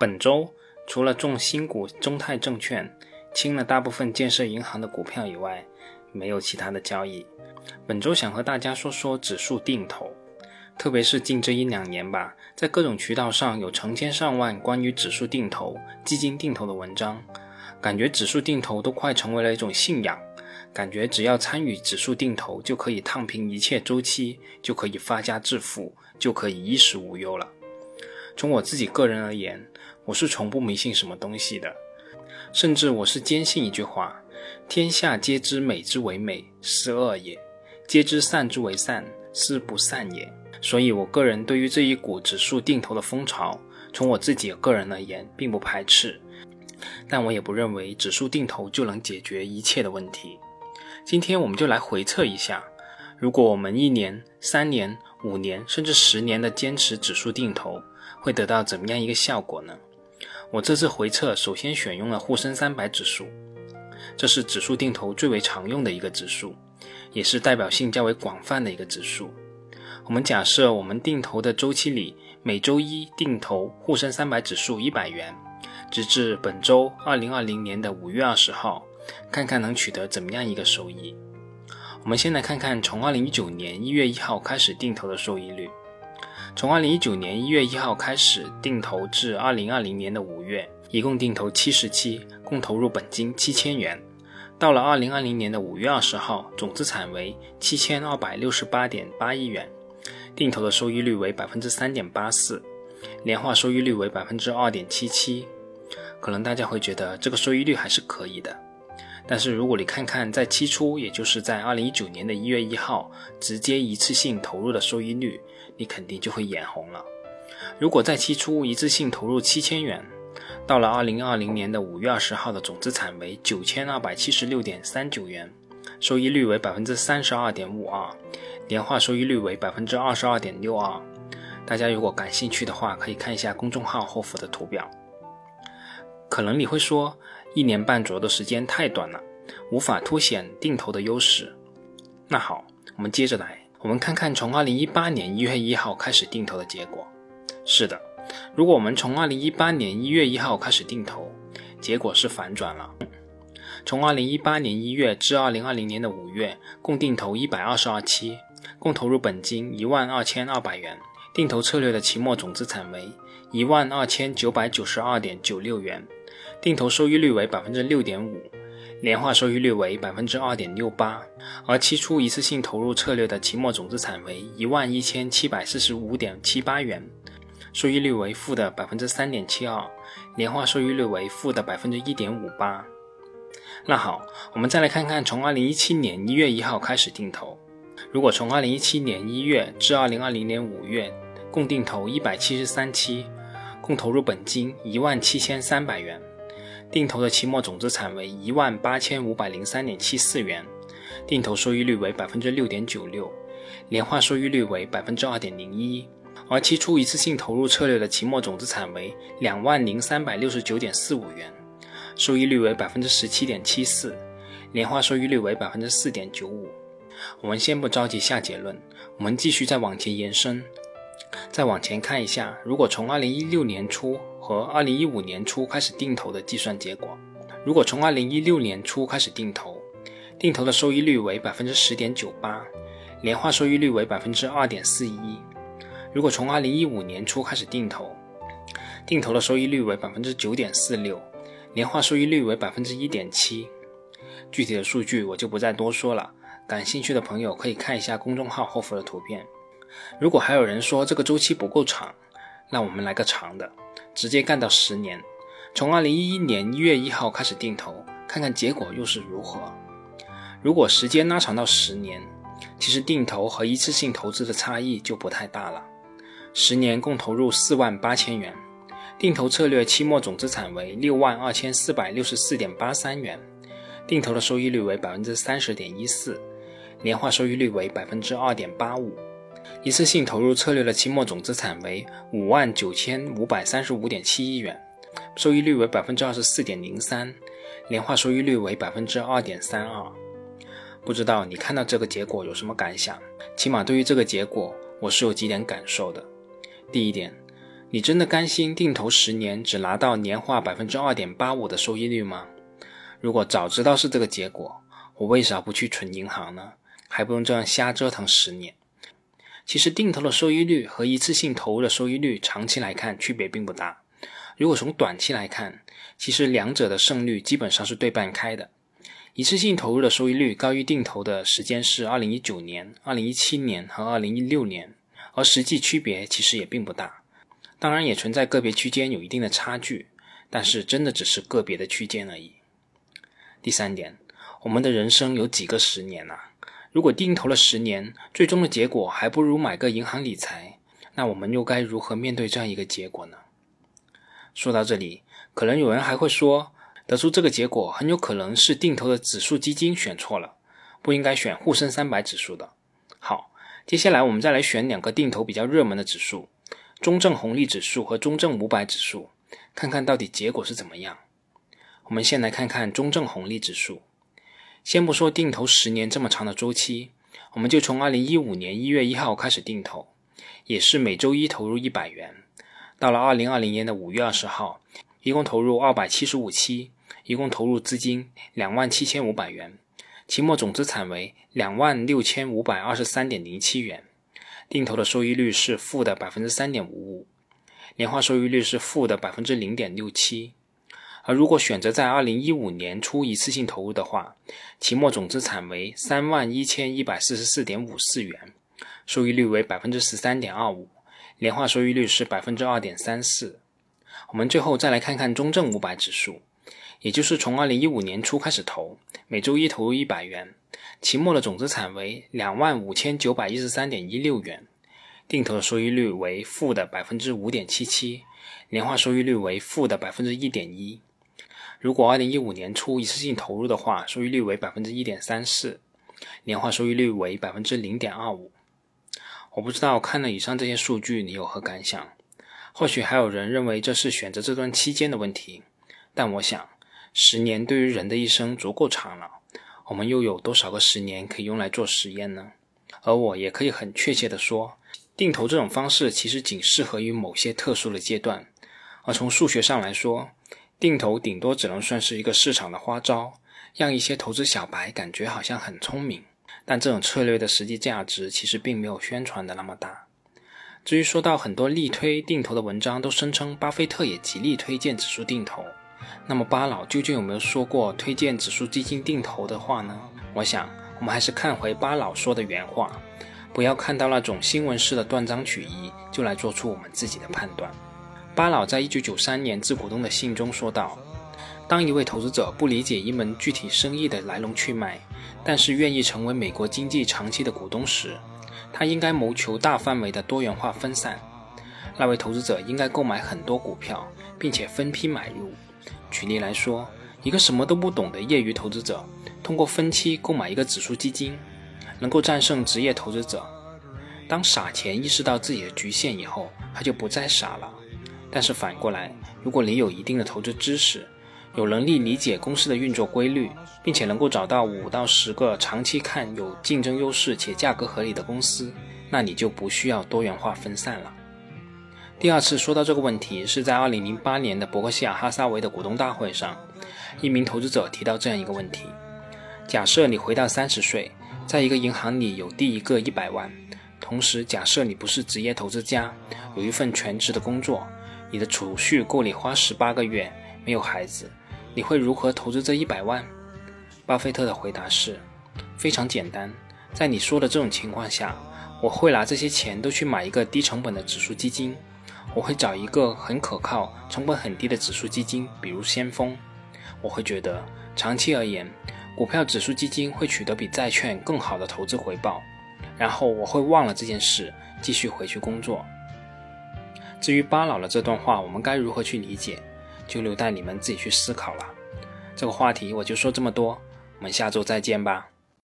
本周除了重新股中泰证券清了大部分建设银行的股票以外，没有其他的交易。本周想和大家说说指数定投，特别是近这一两年吧，在各种渠道上有成千上万关于指数定投、基金定投的文章，感觉指数定投都快成为了一种信仰，感觉只要参与指数定投就可以烫平一切周期，就可以发家致富，就可以衣食无忧了。从我自己个人而言，我是从不迷信什么东西的，甚至我是坚信一句话：天下皆知美之为美，是恶也；皆知善之为善，是不善也。所以，我个人对于这一股指数定投的风潮，从我自己个人而言，并不排斥。但我也不认为指数定投就能解决一切的问题。今天，我们就来回测一下，如果我们一年、三年、五年，甚至十年的坚持指数定投，会得到怎么样一个效果呢？我这次回测首先选用了沪深三百指数，这是指数定投最为常用的一个指数，也是代表性较为广泛的一个指数。我们假设我们定投的周期里，每周一定投沪深三百指数一百元，直至本周二零二零年的五月二十号，看看能取得怎么样一个收益。我们先来看看从二零一九年一月一号开始定投的收益率。从二零一九年一月一号开始定投至二零二零年的五月，一共定投七十期，共投入本金七千元。到了二零二零年的五月二十号，总资产为七千二百六十八点八亿元，定投的收益率为百分之三点八四，年化收益率为百分之二点七七。可能大家会觉得这个收益率还是可以的，但是如果你看看在期初，也就是在二零一九年的一月一号直接一次性投入的收益率。你肯定就会眼红了。如果在期初一次性投入七千元，到了二零二零年的五月二十号的总资产为九千二百七十六点三九元，收益率为百分之三十二点五二，年化收益率为百分之二十二点六二。大家如果感兴趣的话，可以看一下公众号后附的图表。可能你会说，一年半左右的时间太短了，无法凸显定投的优势。那好，我们接着来。我们看看从二零一八年一月一号开始定投的结果。是的，如果我们从二零一八年一月一号开始定投，结果是反转了。从二零一八年一月至二零二零年的五月，共定投一百二十二期，共投入本金一万二千二百元，定投策略的期末总资产为一万二千九百九十二点九六元，定投收益率为百分之六点五。年化收益率为百分之二点六八，而期初一次性投入策略的期末总资产为一万一千七百四十五点七八元，收益率为负的百分之三点七二，年化收益率为负的百分之一点五八。那好，我们再来看看从二零一七年一月一号开始定投，如果从二零一七年一月至二零二零年五月共定投一百七十三期，共投入本金一万七千三百元。定投的期末总资产为一万八千五百零三点七四元，定投收益率为百分之六点九六，年化收益率为百分之二点零一，而期初一次性投入策略的期末总资产为两万零三百六十九点四五元，收益率为百分之十七点七四，年化收益率为百分之四点九五。我们先不着急下结论，我们继续再往前延伸，再往前看一下，如果从二零一六年初。和二零一五年初开始定投的计算结果，如果从二零一六年初开始定投，定投的收益率为百分之十点九八，年化收益率为百分之二点四一；如果从二零一五年初开始定投，定投的收益率为百分之九点四六，年化收益率为百分之一点七。具体的数据我就不再多说了，感兴趣的朋友可以看一下公众号后附的图片。如果还有人说这个周期不够长，那我们来个长的。直接干到十年，从二零一一年一月一号开始定投，看看结果又是如何。如果时间拉长到十年，其实定投和一次性投资的差异就不太大了。十年共投入四万八千元，定投策略期末总资产为六万二千四百六十四点八三元，定投的收益率为百分之三十点一四，年化收益率为百分之二点八五。一次性投入策略的期末总资产为五万九千五百三十五点七亿元，收益率为百分之二十四点零三，年化收益率为百分之二点三二。不知道你看到这个结果有什么感想？起码对于这个结果，我是有几点感受的。第一点，你真的甘心定投十年只拿到年化百分之二点八五的收益率吗？如果早知道是这个结果，我为啥不去存银行呢？还不用这样瞎折腾十年。其实定投的收益率和一次性投入的收益率长期来看区别并不大。如果从短期来看，其实两者的胜率基本上是对半开的。一次性投入的收益率高于定投的时间是二零一九年、二零一七年和二零一六年，而实际区别其实也并不大。当然也存在个别区间有一定的差距，但是真的只是个别的区间而已。第三点，我们的人生有几个十年呐？如果定投了十年，最终的结果还不如买个银行理财，那我们又该如何面对这样一个结果呢？说到这里，可能有人还会说，得出这个结果很有可能是定投的指数基金选错了，不应该选沪深三百指数的。好，接下来我们再来选两个定投比较热门的指数：中证红利指数和中证五百指数，看看到底结果是怎么样。我们先来看看中证红利指数。先不说定投十年这么长的周期，我们就从二零一五年一月一号开始定投，也是每周一投入一百元。到了二零二零年的五月二十号，一共投入二百七十五期，一共投入资金两万七千五百元，期末总资产为两万六千五百二十三点零七元，定投的收益率是负的百分之三点五五，年化收益率是负的百分之零点六七。而如果选择在二零一五年初一次性投入的话，期末总资产为三万一千一百四十四点五四元，收益率为百分之十三点二五，年化收益率是百分之二点三四。我们最后再来看看中证五百指数，也就是从二零一五年初开始投，每周一投入一百元，期末的总资产为两万五千九百一十三点一六元，定投的收益率为负的百分之五点七七，年化收益率为负的百分之一点一。如果二零一五年初一次性投入的话，收益率为百分之一点三四，年化收益率为百分之零点二五。我不知道看了以上这些数据你有何感想？或许还有人认为这是选择这段期间的问题，但我想，十年对于人的一生足够长了，我们又有多少个十年可以用来做实验呢？而我也可以很确切的说，定投这种方式其实仅适合于某些特殊的阶段，而从数学上来说。定投顶多只能算是一个市场的花招，让一些投资小白感觉好像很聪明，但这种策略的实际价值其实并没有宣传的那么大。至于说到很多力推定投的文章都声称巴菲特也极力推荐指数定投，那么巴老究竟有没有说过推荐指数基金定投的话呢？我想我们还是看回巴老说的原话，不要看到那种新闻式的断章取义就来做出我们自己的判断。巴老在一九九三年致股东的信中说道：“当一位投资者不理解一门具体生意的来龙去脉，但是愿意成为美国经济长期的股东时，他应该谋求大范围的多元化分散。那位投资者应该购买很多股票，并且分批买入。举例来说，一个什么都不懂的业余投资者，通过分期购买一个指数基金，能够战胜职业投资者。当傻钱意识到自己的局限以后，他就不再傻了。”但是反过来，如果你有一定的投资知识，有能力理解公司的运作规律，并且能够找到五到十个长期看有竞争优势且价格合理的公司，那你就不需要多元化分散了。第二次说到这个问题是在2008年的伯克希尔哈撒韦的股东大会上，一名投资者提到这样一个问题：假设你回到三十岁，在一个银行里有第一个一百万，同时假设你不是职业投资家，有一份全职的工作。你的储蓄够你花十八个月，没有孩子，你会如何投资这一百万？巴菲特的回答是：非常简单，在你说的这种情况下，我会拿这些钱都去买一个低成本的指数基金，我会找一个很可靠、成本很低的指数基金，比如先锋。我会觉得长期而言，股票指数基金会取得比债券更好的投资回报。然后我会忘了这件事，继续回去工作。至于巴老的这段话，我们该如何去理解，就留待你们自己去思考了。这个话题我就说这么多，我们下周再见吧。